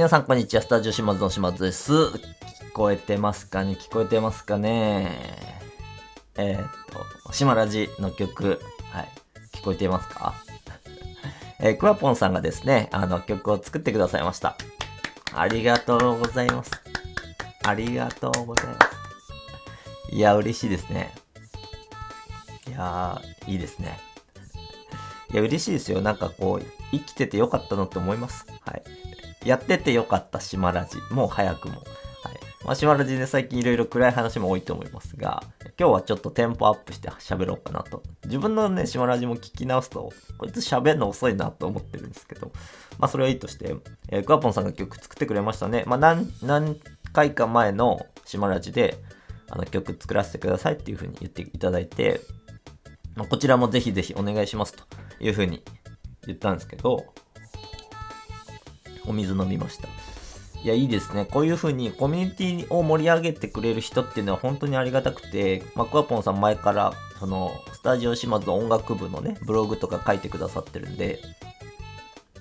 皆さんこんにちは。スタジオ島津の島津です。聞こえてますかね？聞こえてますかね？えー、っと、島ラジの曲、はい、聞こえていますか？えー、クワポンさんがですね、あの曲を作ってくださいました。ありがとうございます。ありがとうございます。いや、嬉しいですね。いやー、いいですね。いや、嬉しいですよ。なんかこう、生きててよかったなって思います。はい。やっててよかった島ラジ。もう早くも。はい。まあ、島ラジで最近いろいろ暗い話も多いと思いますが、今日はちょっとテンポアップして喋ろうかなと。自分のね、島ラジも聞き直すと、こいつ喋るの遅いなと思ってるんですけど、まあ、それはいいとして、えー、クワポンさんが曲作ってくれましたね。まあ、何、何回か前の島ラジで、あの曲作らせてくださいっていう風に言っていただいて、まあ、こちらもぜひぜひお願いしますという風に言ったんですけど、お水飲みました。いや、いいですね。こういう風にコミュニティを盛り上げてくれる人っていうのは本当にありがたくて、まあ、クワポンさん前から、その、スタジオ島津の音楽部のね、ブログとか書いてくださってるんで、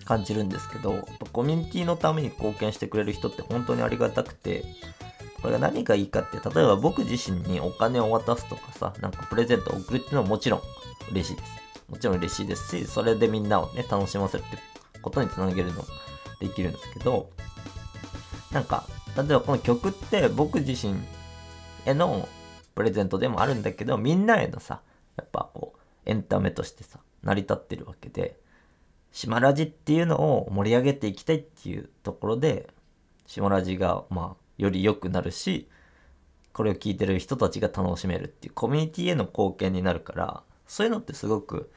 感じるんですけど、コミュニティのために貢献してくれる人って本当にありがたくて、これが何がいいかって、例えば僕自身にお金を渡すとかさ、なんかプレゼントを送るっていうのはもちろん嬉しいです。もちろん嬉しいですし、それでみんなをね、楽しませるってことにつなげるのできるんですけど、なんか、例えばこの曲って僕自身へのプレゼントでもあるんだけど、みんなへのさ、やっぱこう、エンタメとしてさ、成り立ってるわけで、島ラジっていうのを盛り上げていきたいっていうところで、島ラジが、まあ、より良くなるし、これを聞いてる人たちが楽しめるっていうコミュニティへの貢献になるから、そういうのってすごく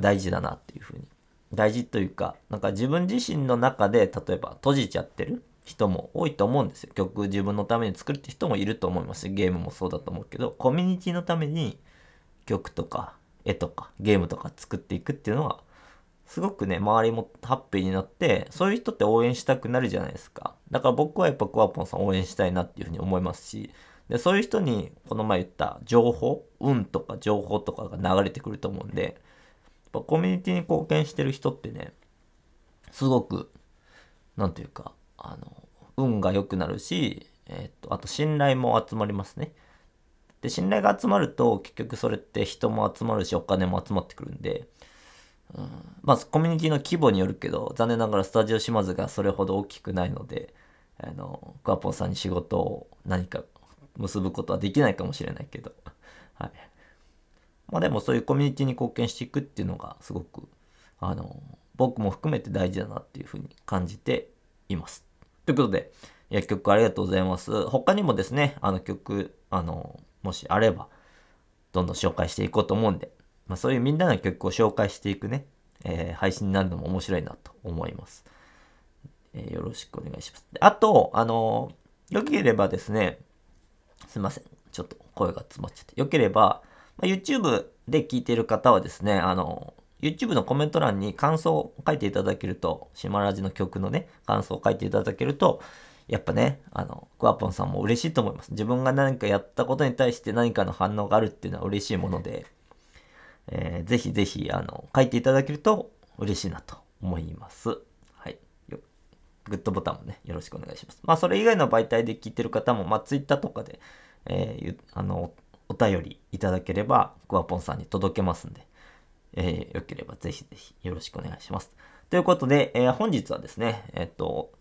大事だなっていうふうに。大事というか、なんか自分自身の中で、例えば閉じちゃってる人も多いと思うんですよ。曲自分のために作るって人もいると思いますし、ゲームもそうだと思うけど、コミュニティのために曲とか絵とかゲームとか作っていくっていうのは、すごくね、周りもハッピーになって、そういう人って応援したくなるじゃないですか。だから僕はやっぱクワポンさん応援したいなっていうふうに思いますし、で、そういう人に、この前言った情報、運とか情報とかが流れてくると思うんで、ぱコミュニティに貢献してる人ってね、すごく、なんていうか、あの、運が良くなるし、えっと、あと信頼も集まりますね。で、信頼が集まると、結局それって人も集まるし、お金も集まってくるんで、うん、まあ、コミュニティの規模によるけど、残念ながらスタジオ島津がそれほど大きくないので、あの、クワポンさんに仕事を何か結ぶことはできないかもしれないけど、はい。まあでもそういうコミュニティに貢献していくっていうのがすごく、あの、僕も含めて大事だなっていうふうに感じています。ということで、いや、曲ありがとうございます。他にもですね、あの曲、あの、もしあれば、どんどん紹介していこうと思うんで、まあそういうみんなの曲を紹介していくね、えー配信になるのも面白いなと思います。えーよろしくお願いします。あと、あのよければですね、すいません。ちょっと声が詰まっちゃって。よければ、まあ、YouTube で聞いている方はですね、あの、YouTube のコメント欄に感想を書いていただけると、島ラジの曲のね、感想を書いていただけると、やっぱね、あの、クワポンさんも嬉しいと思います。自分が何かやったことに対して何かの反応があるっていうのは嬉しいもので、えーぜひぜひ、あの、書いていただけると嬉しいなと思います。はい。グッドボタンもね、よろしくお願いします。まあ、それ以外の媒体で聞いてる方も、まあ、Twitter とかで、えーゆあの、お便りいただければ、クワポンさんに届けますんで、えーよければぜひぜひよろしくお願いします。ということで、えー本日はですね、えっと、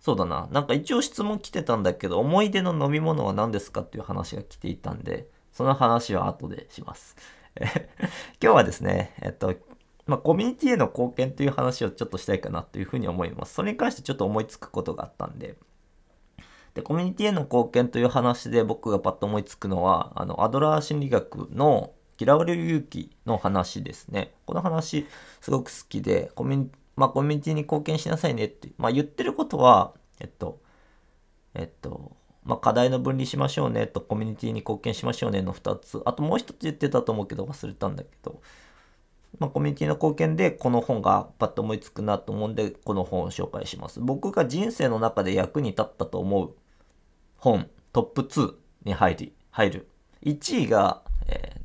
そうだな、なんか一応質問来てたんだけど、思い出の飲み物は何ですかっていう話が来ていたんで、その話は後でします。え 今日はですね、えっと、まあ、コミュニティへの貢献という話をちょっとしたいかなというふうに思います。それに関してちょっと思いつくことがあったんで、で、コミュニティへの貢献という話で僕がパッと思いつくのは、あの、アドラー心理学の嫌われる勇気の話ですね。この話、すごく好きで、コミュニ、まあ、コミュニティに貢献しなさいねって、まあ、言ってることは、えっと、えっと、まあ、課題の分離しましょうねと、コミュニティに貢献しましょうねの2つ。あともう一つ言ってたと思うけど忘れたんだけど、まあ、コミュニティの貢献でこの本がパッと思いつくなと思うんで、この本を紹介します。僕が人生の中で役に立ったと思う本トップ2に入り、入る。1位が、えー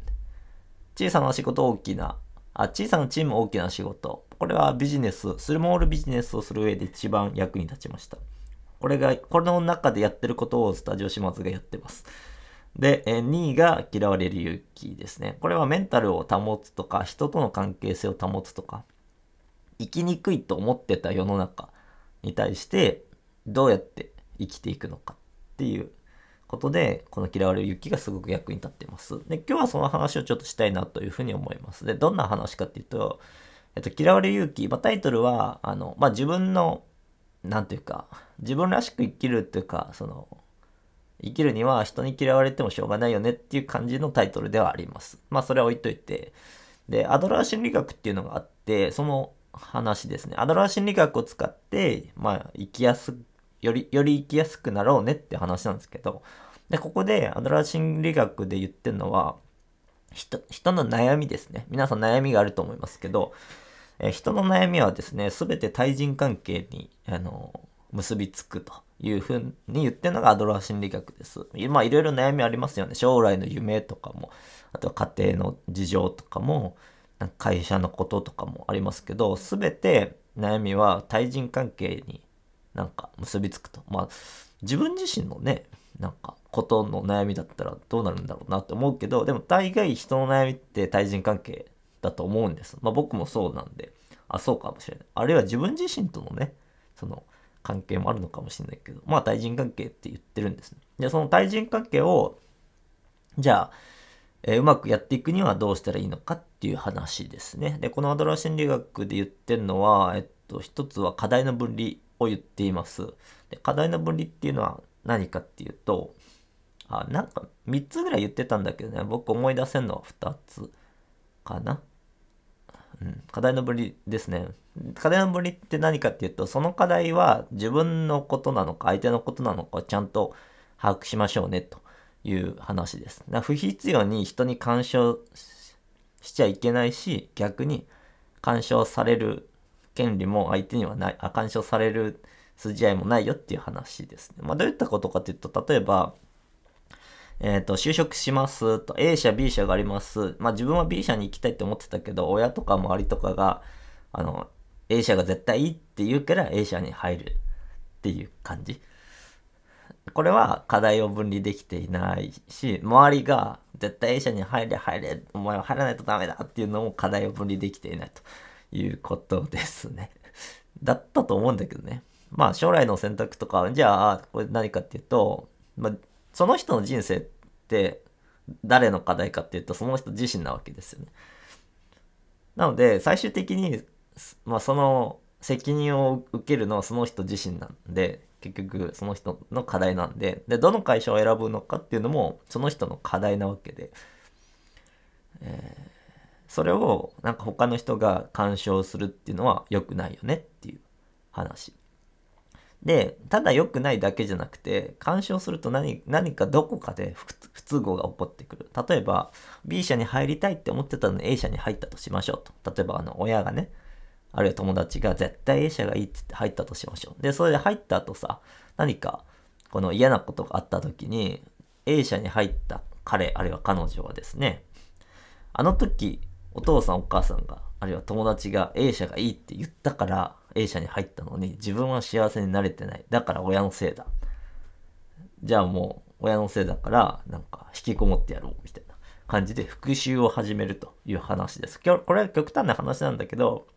小さな仕事大きなあ小さなチーム大きな仕事。これはビジネス、スモールビジネスをする上で一番役に立ちました。これが、これの中でやってることをスタジオ島津がやってます。で、え2位が嫌われる勇気ですね。これはメンタルを保つとか、人との関係性を保つとか、生きにくいと思ってた世の中に対して、どうやって生きていくのかっていうことで、この嫌われる勇気がすごく役に立ってます。で、今日はその話をちょっとしたいなというふうに思います。で、どんな話かっていうと、えっと、嫌われる勇気、まあ、タイトルは、あの、まあ、自分の、なんていうか、自分らしく生きるっていうか、その、生きるには人に嫌われてもしょうがないよねっていう感じのタイトルではあります。まあそれは置いといて。で、アドラー心理学っていうのがあって、その話ですね。アドラー心理学を使って、まあ生きやす、より、より生きやすくなろうねって話なんですけど、で、ここでアドラー心理学で言ってるのは、人、人の悩みですね。皆さん悩みがあると思いますけど、え人の悩みはですね、すべて対人関係に、あの、結びつくというふうに言ってるのがアドラー心理学です。まあいろいろ悩みありますよね。将来の夢とかも、あとは家庭の事情とかも、会社のこととかもありますけど、すべて悩みは対人関係になんか結びつくと。まあ自分自身のね、なんかことの悩みだったらどうなるんだろうなって思うけど、でも大概人の悩みって対人関係だと思うんです。まあ僕もそうなんで、あ、そうかもしれない。あるいは自分自身とのね、その関係もあるのかもしれないけど、まあ対人関係って言ってるんですね。で、その対人関係を、じゃあ、えー、うまくやっていくにはどうしたらいいのかっていう話ですね。で、このアドラー心理学で言ってるのは、えっと、一つは課題の分離を言っています。で課題の分離っていうのは何かっていうと、あ、なんか3つぐらい言ってたんだけどね、僕思い出せるのは2つかな。うん、課題の分離ですね。課題の分離って何かっていうと、その課題は自分のことなのか、相手のことなのかをちゃんと把握しましょうね、という話です。だ不必要に人に干渉しちゃいけないし、逆に干渉される権利も相手にはない、あ干渉される筋合いもないよっていう話ですね。まあ、どういったことかっていうと、例えば、えっ、ー、と、就職しますと、A 社、B 社があります。まあ自分は B 社に行きたいって思ってたけど、親とか周りとかが、あの、A 社が絶対いいって言うから A 社に入るっていう感じ。これは課題を分離できていないし、周りが絶対 A 社に入れ入れ、お前は入らないとダメだっていうのも課題を分離できていないということですね。だったと思うんだけどね。まあ将来の選択とか、じゃあ、これ何かっていうと、まあその人の人生って誰の課題かっていうとその人自身なわけですよね。なので最終的に、まあ、その責任を受けるのはその人自身なんで結局その人の課題なんででどの会社を選ぶのかっていうのもその人の課題なわけで、えー、それをなんか他の人が干渉するっていうのは良くないよねっていう話。で、ただ良くないだけじゃなくて、干渉すると何何かどこかで不都合が起こってくる。例えば、B 社に入りたいって思ってたのに A 社に入ったとしましょうと。例えば、あの、親がね、あるいは友達が絶対 A 社がいいってって入ったとしましょう。で、それで入った後さ、何か、この嫌なことがあった時に、A 社に入った彼、あるいは彼女はですね、あの時、お父さんお母さんが、あるいは友達が A 社がいいって言ったから、A 社に入ったのに自分は幸せになれてない。だから親のせいだ。じゃあもう親のせいだからなんか引きこもってやろうみたいな感じで復讐を始めるという話です。これは極端な話なんだけど、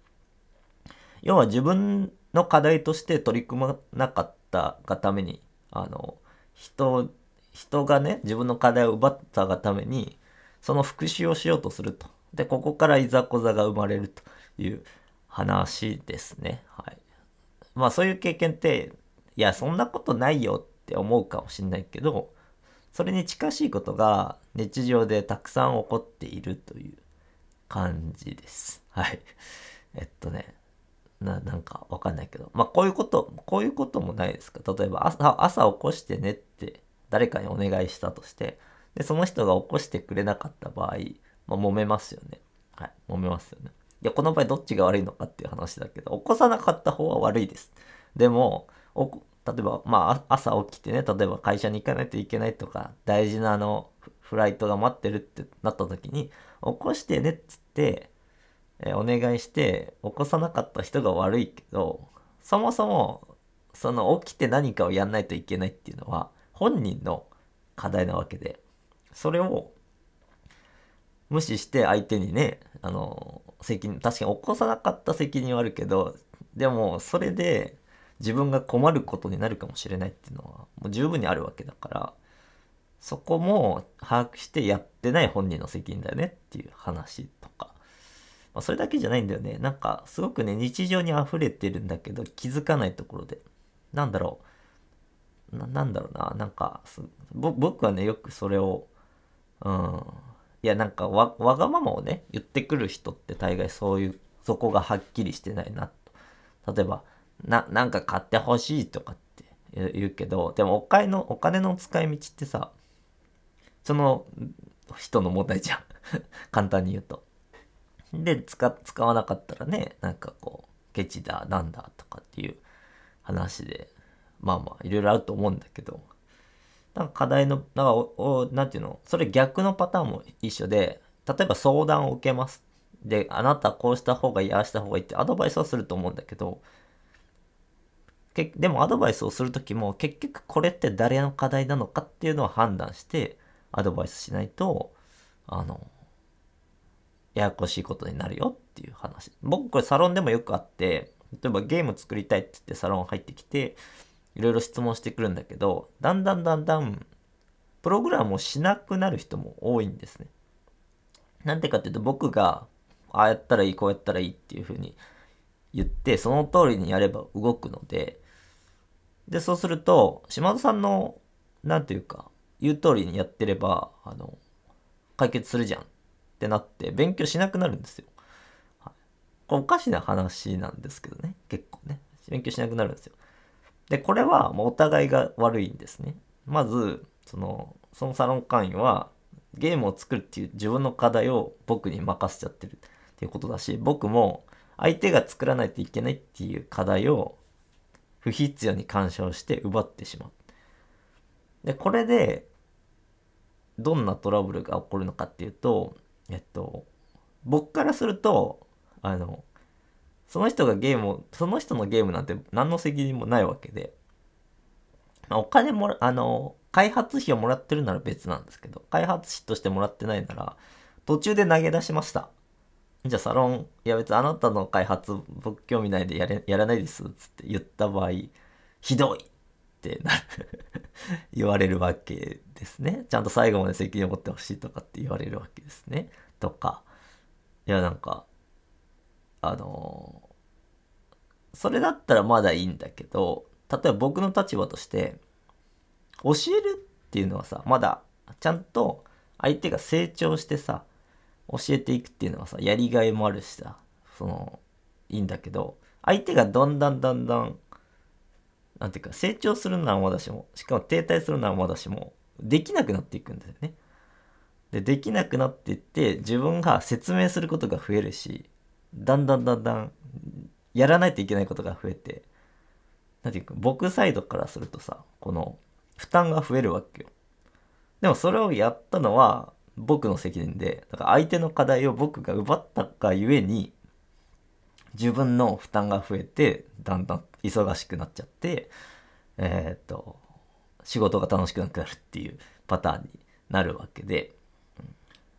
要は自分の課題として取り組まなかったがために、あの、人、人がね、自分の課題を奪ったがために、その復讐をしようとすると。で、ここからいざこざが生まれるという話ですね。はい。まあそういう経験って、いや、そんなことないよって思うかもしんないけど、それに近しいことが日常でたくさん起こっているという感じです。はい。えっとね、な、なんかわかんないけど、まあこういうこと、こういうこともないですか。例えば朝、朝起こしてねって誰かにお願いしたとして、で、その人が起こしてくれなかった場合、まあ揉めますよね。はい。揉めますよね。いや、この場合どっちが悪いのかっていう話だけど、起こさなかった方は悪いです。でも、例えば、まあ、朝起きてね、例えば会社に行かないといけないとか、大事なあの、フライトが待ってるってなった時に、起こしてねっつって、えお願いして起こさなかった人が悪いけど、そもそも、その起きて何かをやんないといけないっていうのは、本人の課題なわけで、それを無視して相手にね、あの、責任、確かに起こさなかった責任はあるけど、でもそれで自分が困ることになるかもしれないっていうのはもう十分にあるわけだから、そこも把握してやってない本人の責任だよねっていう話とか。まあ、それだけじゃないんだよね。なんか、すごくね、日常に溢れてるんだけど、気づかないところで。なんだろう。ななんだろうな。なんか、僕はね、よくそれを、うん。いや、なんかわ、わがままをね、言ってくる人って大概そういう、そこがはっきりしてないなと。例えば、な、なんか買ってほしいとかって言うけど、でもお金の、お金の使い道ってさ、その人の問題じゃん 簡単に言うと。で、使、使わなかったらね、なんかこう、ケチだ、なんだとかっていう話で、まあまあ、いろいろあると思うんだけど、なんか課題の、なんかお、なんていうの、それ逆のパターンも一緒で、例えば相談を受けます。で、あなたこうした方がいい、ああした方がいいってアドバイスをすると思うんだけど、けでもアドバイスをするときも結局これって誰の課題なのかっていうのを判断してアドバイスしないと、あの、ややこしいことになるよっていう話。僕これサロンでもよくあって、例えばゲーム作りたいって言ってサロン入ってきて、いろいろ質問してくるんだけど、だんだんだんだん、プログラムをしなくなる人も多いんですね。なんでかっていうと僕が、ああやったらいい、こうやったらいいっていうふうに言って、その通りにやれば動くので、で、そうすると、島田さんの、なんていうか、言う通りにやってれば、あの、解決するじゃんってなって、勉強しなくなるんですよ。はい、これおかしな話なんですけどね、結構ね。勉強しなくなるんですよ。で、これはもうお互いが悪いんですね。まず、その、そのサロン会員は、ゲームを作るっていう自分の課題を僕に任せちゃってるっていうことだし、僕も相手が作らないといけないっていう課題を不必要に干渉して奪ってしまう。で、これで、どんなトラブルが起こるのかっていうと、えっと、僕からすると、あの、その人がゲームを、その人のゲームなんて何の責任もないわけで、まあ、お金もらあの、開発費をもらってるなら別なんですけど、開発費としてもらってないなら、途中で投げ出しました。じゃあサロン、いや別にあなたの開発僕興味ないでやれやらないですっつって言った場合、ひどいってな 言われるわけですね。ちゃんと最後まで責任を持ってほしいとかって言われるわけですね。とか、いやなんか、あの、それだったらまだいいんだけど、例えば僕の立場として、教えるっていうのはさ、まだちゃんと相手が成長してさ、教えていくっていうのはさ、やりがいもあるしさ、その、いいんだけど、相手がだんだんだんだん、なんていうか、成長するのはまだしも、しかも停滞するのはまだしも、できなくなっていくんだよね。で、できなくなっていって、自分が説明することが増えるし、だんだんだんだん、やらないといけないことが増えて、なんていうか、僕サイドからするとさ、この、負担が増えるわけよ。でもそれをやったのは、僕の責任で、だから相手の課題を僕が奪ったがゆえに、自分の負担が増えて、だんだん忙しくなっちゃって、えー、っと、仕事が楽しくなくなるっていうパターンになるわけで、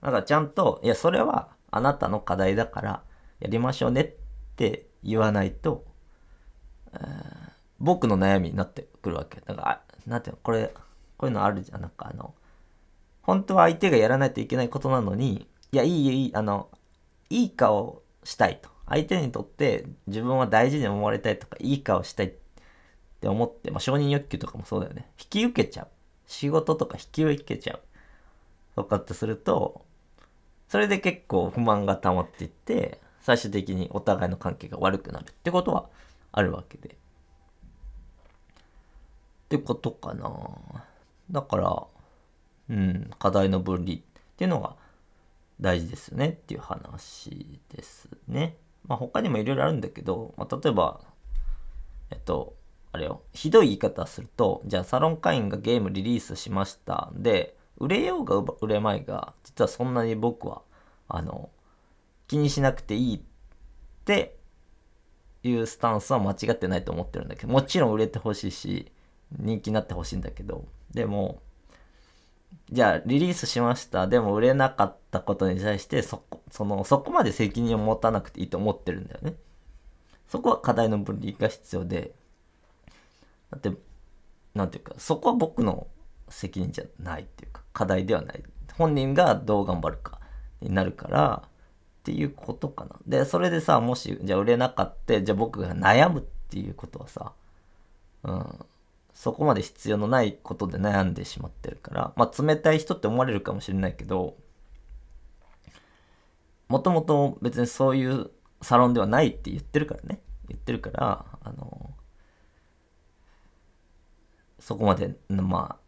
だからちゃんと、いや、それはあなたの課題だからやりましょうねって言わないと、僕の悩みになってくるわけ。だから、なんていうの、これ、こういうのあるじゃん。なんかあの、本当は相手がやらないといけないことなのに、いや、いいよ、いい、あの、いい顔したいと。相手にとって自分は大事に思われたいとか、いい顔したいって思って、まあ、承認欲求とかもそうだよね。引き受けちゃう。仕事とか引き受けちゃう。とかってすると、それで結構不満が溜まっていって、最終的にお互いの関係が悪くなるってことはあるわけで。ってことかな。だから、うん、課題の分離っていうのが大事ですよねっていう話ですね。まあ他にもいろいろあるんだけど、まあ、例えば、えっと、あれよ、ひどい言い方すると、じゃあサロン会員がゲームリリースしましたんで、売れようが売れまいが、実はそんなに僕は、あの、気にしなくていいっていうスタンスは間違ってないと思ってるんだけどもちろん売れてほしいし人気になってほしいんだけどでもじゃあリリースしました。でも売れなかったことに対してそこそのそこまで責任を持たなくていいと思ってるんだよね。そこは課題の分離が必要でだってなんていうかそこは僕の責任じゃないっていうか課題ではない。本人がどう頑張るかになるからっていうことかな。で、それでさ、もし、じゃあ売れなかった、じゃあ僕が悩むっていうことはさ、うん、そこまで必要のないことで悩んでしまってるから、まあ冷たい人って思われるかもしれないけど、もともと別にそういうサロンではないって言ってるからね。言ってるから、あの、そこまで、まあ、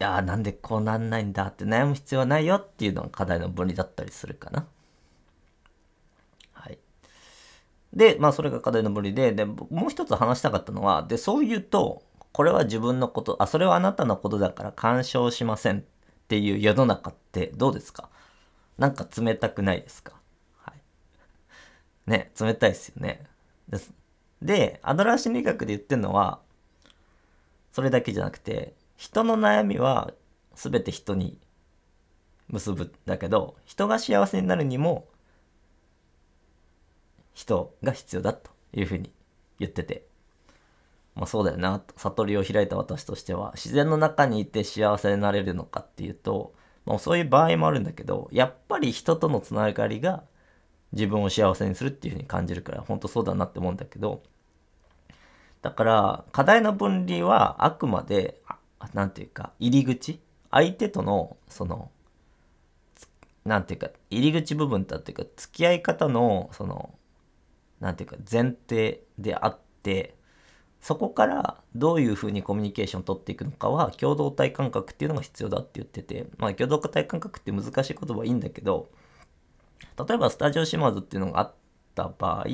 いやなんでこうなんないんだって悩む必要はないよっていうのが課題の分離だったりするかな。で、まあそれが課題の無理で、で、もう一つ話したかったのは、で、そう言うと、これは自分のこと、あ、それはあなたのことだから干渉しませんっていう世の中ってどうですか？なんか冷たくないですか？はい。ね、冷たいですよね。です。で、アドラー心理学で言ってるのは、それだけじゃなくて、人の悩みは全て人に結ぶだけど、人が幸せになるにも人が必要だというふうに言ってて、まあそうだよな、悟りを開いた私としては、自然の中にいて幸せになれるのかっていうと、まあ、そういう場合もあるんだけど、やっぱり人とのつながりが自分を幸せにするっていうふうに感じるから、本当そうだなって思うんだけど、だから、課題の分離はあくまで、なんていうか、入り口。相手との、その、なんていうか、入り口部分だっていうか、付き合い方の、その、なんていうか前提であってそこからどういうふうにコミュニケーションを取っていくのかは共同体感覚っていうのが必要だって言っててまあ共同体感覚って難しい言葉はいいんだけど例えばスタジオ島津っていうのがあった場合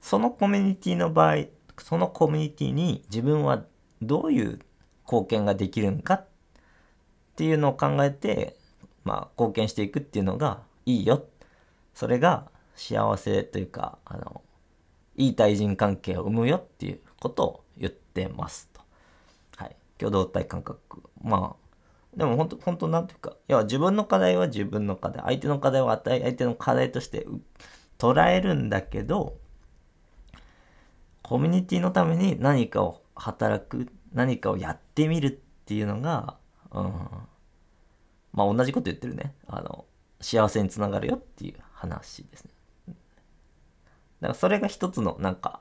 そのコミュニティの場合そのコミュニティに自分はどういう貢献ができるんかっていうのを考えてまあ貢献していくっていうのがいいよ。それが幸せというか、あの、いい対人関係を生むよっていうことを言ってますと。はい。共同体感覚。まあ、でも本当、本当なんていうか、要は自分の課題は自分の課題、相手の課題は相手の課題として捉えるんだけど、コミュニティのために何かを働く、何かをやってみるっていうのが、うん、まあ同じこと言ってるね。あの、幸せにつながるよっていう話ですね。だからそれが一つのなんか、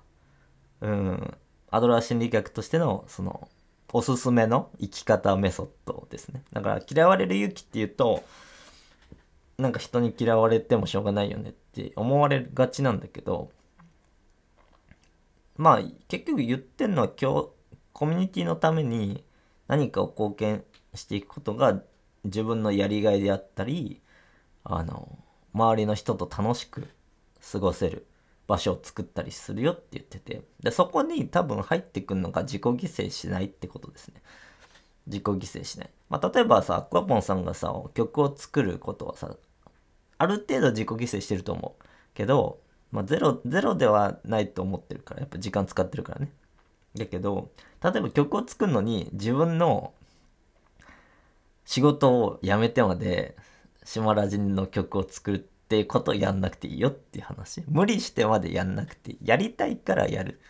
うん、アドラー心理学としての、その、おすすめの生き方メソッドですね。だから嫌われる勇気っていうと、なんか人に嫌われてもしょうがないよねって思われがちなんだけど、まあ結局言ってんのは今日、コミュニティのために何かを貢献していくことが自分のやりがいであったり、あの、周りの人と楽しく過ごせる場所を作ったりするよって言ってて。でそこに多分入ってくるのが自己犠牲しないってことですね。自己犠牲しない、まあ、例えばさアクワポンさんがさ曲を作ることはさある程度自己犠牲してると思うけど、まあ、ゼロゼロではないと思ってるからやっぱ時間使ってるからね。だけど例えば曲を作るのに自分の仕事を辞めてまで島ラジの曲を作るっていうことやんなくていいよっていう話。無理してまでやんなくていい。やりたいからやる。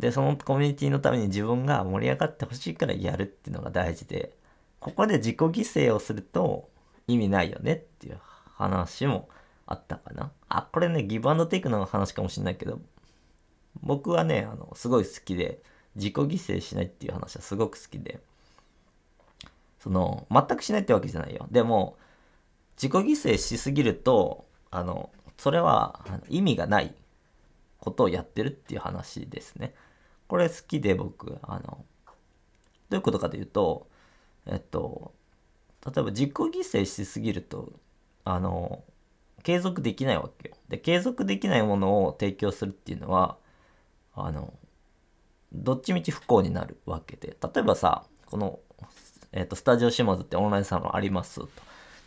で、そのコミュニティのために自分が盛り上がってほしいからやるっていうのが大事で、ここで自己犠牲をすると意味ないよねっていう話もあったかな。あ、これね、ギブアンドテイクの話かもしれないけど、僕はね、あの、すごい好きで、自己犠牲しないっていう話はすごく好きで、その、全くしないってわけじゃないよ。でも、自己犠牲しすぎると、あの、それは意味がないことをやってるっていう話ですね。これ好きで僕、あの、どういうことかというと、えっと、例えば自己犠牲しすぎると、あの、継続できないわけよ。で、継続できないものを提供するっていうのは、あの、どっちみち不幸になるわけで、例えばさ、この、えっと、スタジオ島津ってオンラインサロンありますと。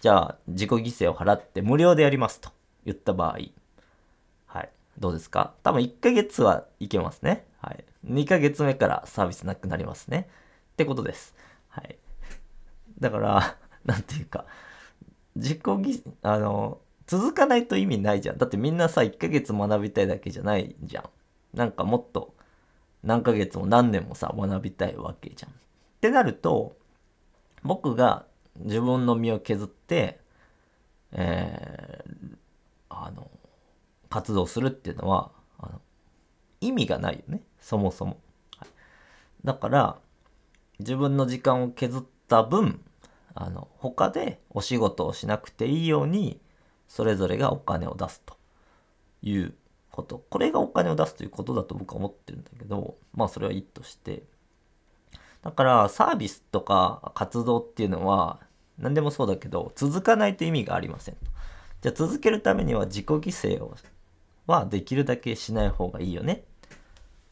じゃあ自己犠牲を払って無料でやりますと言った場合、はい。どうですか？多分1ヶ月はいけますね。はい。2ヶ月目からサービスなくなりますね。ってことです。はい。だから、なんていうか、自己犠あの、続かないと意味ないじゃん。だってみんなさ、1ヶ月学びたいだけじゃないじゃん。なんかもっと何ヶ月も何年もさ、学びたいわけじゃん。ってなると、僕が自分の身を削って、えー、あの、活動するっていうのは、あの意味がないよね。そもそも。はい、だから、自分の時間を削った分、あの、他でお仕事をしなくていいように、それぞれがお金を出すということ。これがお金を出すということだと僕は思ってるんだけど、まあそれはいいとして。だからサービスとか活動っていうのは何でもそうだけど続かないと意味がありません。じゃあ続けるためには自己犠牲をはできるだけしない方がいいよねっ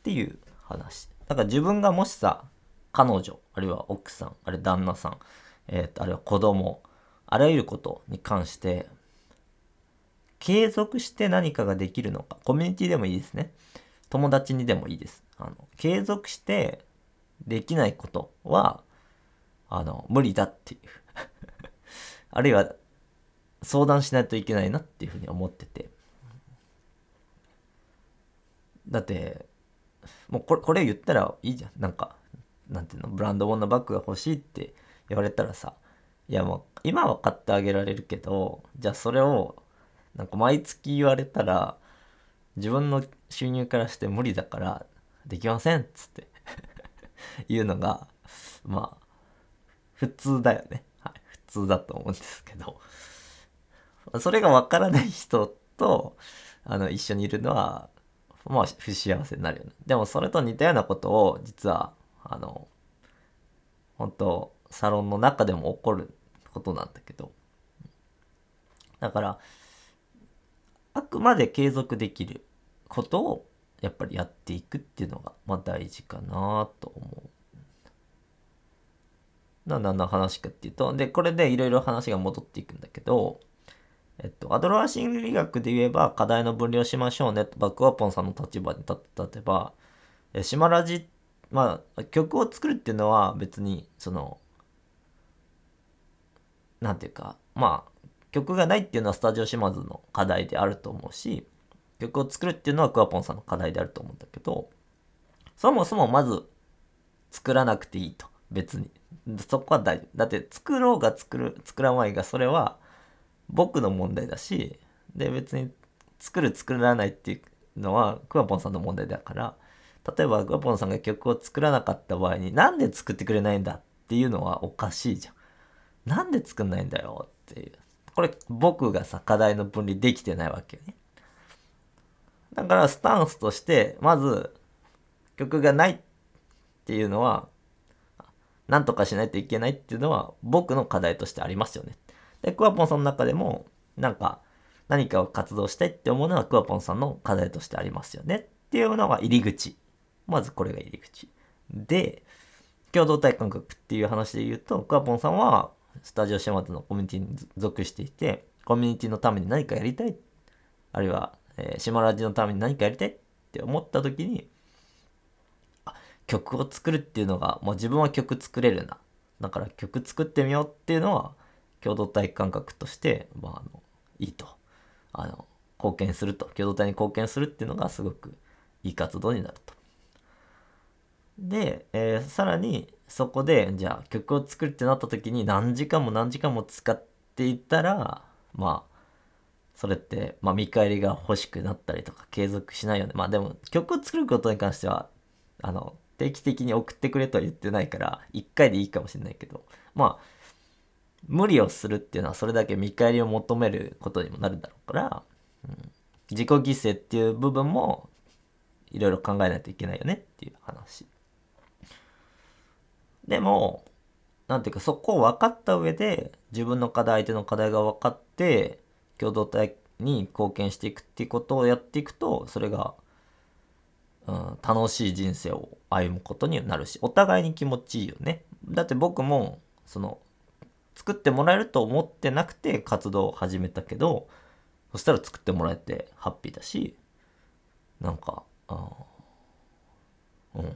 ていう話。だから自分がもしさ、彼女、あるいは奥さん、あるいは旦那さん、えー、とあるいは子供、あらゆることに関して、継続して何かができるのか、コミュニティでもいいですね。友達にでもいいです。あの継続してできないことは、あの、無理だっていう あるいは、相談しないといけないなっていうふうに思ってて。だって、もうこれ、これ言ったらいいじゃん。なんか、なんていうの、ブランド物のバッグが欲しいって言われたらさ、いやもう、今は買ってあげられるけど、じゃあそれを、なんか毎月言われたら、自分の収入からして無理だから、できませんっつって いうのが、まあ、普通だよね。通だと思うんですけど、それがわからない人と、あの、一緒にいるのは、まあ、不幸せになるよね。でも、それと似たようなことを、実は、あの、本当サロンの中でも起こることなんだけど、だから、あくまで継続できることをやっぱりやっていくっていうのが、まあ大事かなと思う。何の話かっていうと、で、これでいろいろ話が戻っていくんだけど、えっと、アドラー心理学で言えば課題の分離をしましょうねとバックワポンさんの立場に立て例えば、え島ラジ、まあ、曲を作るっていうのは別に、その、なんていうか、まあ、曲がないっていうのはスタジオ島津の課題であると思うし、曲を作るっていうのはクワポンさんの課題であると思うんだけど、そもそもまず作らなくていいと。別に。そこは大丈夫。だって作ろうが作る、作らないがそれは僕の問題だし、で別に作る作らないっていうのはクワポンさんの問題だから、例えばクワポンさんが曲を作らなかった場合になんで作ってくれないんだっていうのはおかしいじゃん。なんで作んないんだよっていう。これ僕がさ、課題の分離できてないわけよね。だからスタンスとして、まず曲がないっていうのは、なんとかしないといけないっていうのは僕の課題としてありますよね。で、クワポンさんの中でも、なんか何かを活動したいって思うのはクワポンさんの課題としてありますよねっていうのが入り口。まずこれが入り口。で、共同体感覚っていう話で言うと、クワポンさんはスタジオシマズのコミュニティに属していて、コミュニティのために何かやりたい。あるいはえー、島ラジのために何かやりたいって思った時に、曲を作るっていうのが、もう自分は曲作れるな。だから曲作ってみようっていうのは、共同体感覚として、まあ、あの、いいと。あの、貢献すると。共同体に貢献するっていうのがすごくいい活動になると。で、えー、さらに、そこで、じゃあ曲を作るってなった時に何時間も何時間も使っていたら、まあ、それって、まあ、見返りが欲しくなったりとか継続しないよね。まあでも曲を作ることに関しては、あの、定期的に送ってくれとは言ってないから、一回でいいかもしれないけど、まあ、無理をするっていうのはそれだけ見返りを求めることにもなるだろうから、うん、自己犠牲っていう部分もいろいろ考えないといけないよねっていう話。でも、なんていうかそこを分かった上で自分の課題、相手の課題が分かって、共同体に貢献していくっていうことをやっていくとそれが、うん、楽しい人生を歩むことになるしお互いに気持ちいいよねだって僕もその作ってもらえると思ってなくて活動を始めたけどそしたら作ってもらえてハッピーだしなんか、うん、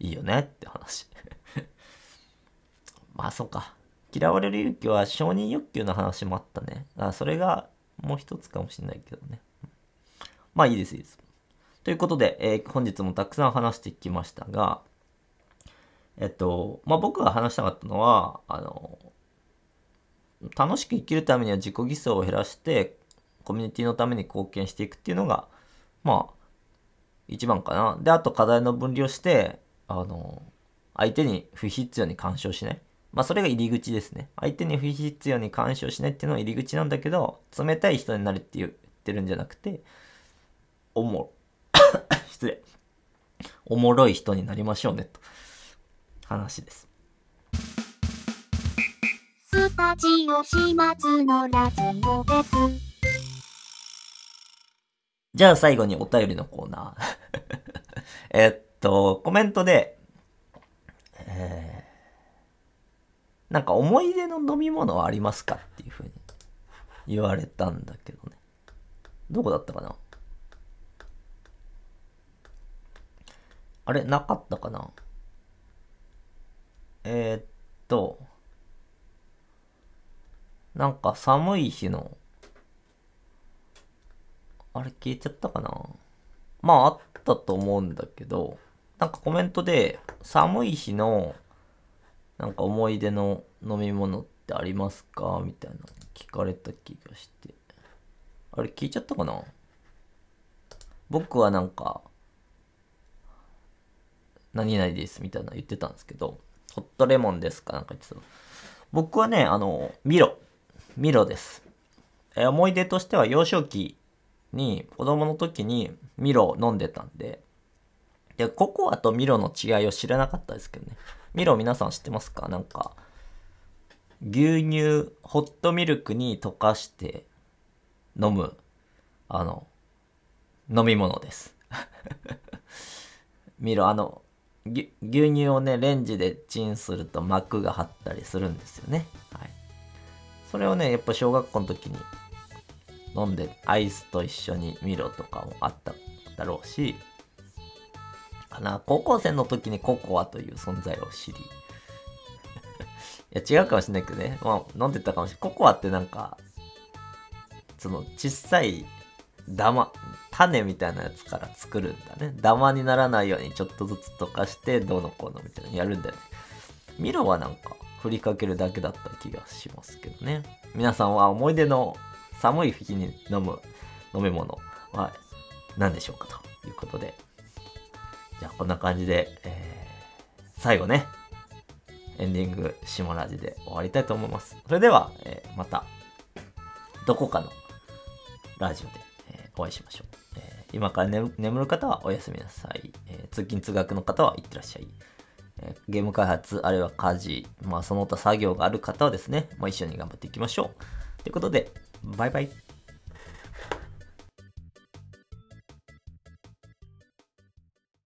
いいよねって話。まあ、そうか。嫌われる勇気は承認欲求の話もあったね。あそれがもう一つかもしれないけどね。まあいいです、いいです。ということで、えー、本日もたくさん話してきましたが、えっと、まあ僕が話したかったのは、あの、楽しく生きるためには自己犠牲を減らして、コミュニティのために貢献していくっていうのが、まあ、一番かな。で、あと課題の分離をして、あの、相手に不必要に干渉しない。まあ、それが入り口ですね。相手に不必要に干渉しないっていうのは入り口なんだけど、冷たい人になるって言ってるんじゃなくて、おも、失礼。おもろい人になりましょうね、と。話です。スタジオ始末のラジオです。じゃあ最後にお便りのコーナー えっと、コメントで、えー、なんか思い出の飲み物はありますかっていうふうに言われたんだけどね。どこだったかな？あれ、なかったかな？えー、っと、なんか寒い日のあれ消えちゃったかな？まああったと思うんだけど、なんかコメントで、寒い日の、なんか思い出の飲み物ってありますか？みたいな聞かれた気がして。あれ聞いちゃったかな？僕はなんか、何々ですみたいな言ってたんですけど、ホットレモンですかなんか言ってた。僕はね、あの、ミロ。ミロです。え思い出としては幼少期に子供の時にミロを飲んでたんで、で、ココアとミロの違いを知らなかったですけどね。ミロ皆さん知ってますか？なんか、牛乳、ホットミルクに溶かして飲む、あの、飲み物です。ミロ、あの、牛乳をね、レンジでチンすると膜が張ったりするんですよね。はい。それをね、やっぱ小学校の時に飲んでアイスと一緒に見ろとかもあっただろうし、かな、高校生の時にココアという存在を知り、いや違うかもしれないけどね、まあ飲んでたかもしれない。ココアってなんか、その小さいダマ、種みたいなやつから作るんだね。ダマにならないようにちょっとずつ溶かしてどうのこうのみたいなのやるんだよね。ミロはなんか振りかけるだけだった気がしますけどね。皆さんは思い出の寒い日に飲む飲み物は何でしょうか？ということで。じゃあこんな感じで、えー、最後ね、エンディング下ラジで終わりたいと思います。それでは、えー、また、どこかのラジオで、お会いしましょう。え今から眠る方はおやすみなさい。え通勤通学の方はいってらっしゃい。えゲーム開発、あるいは家事、まあその他作業がある方はですね、まあ、一緒に頑張っていきましょう。ということで、バイバイ。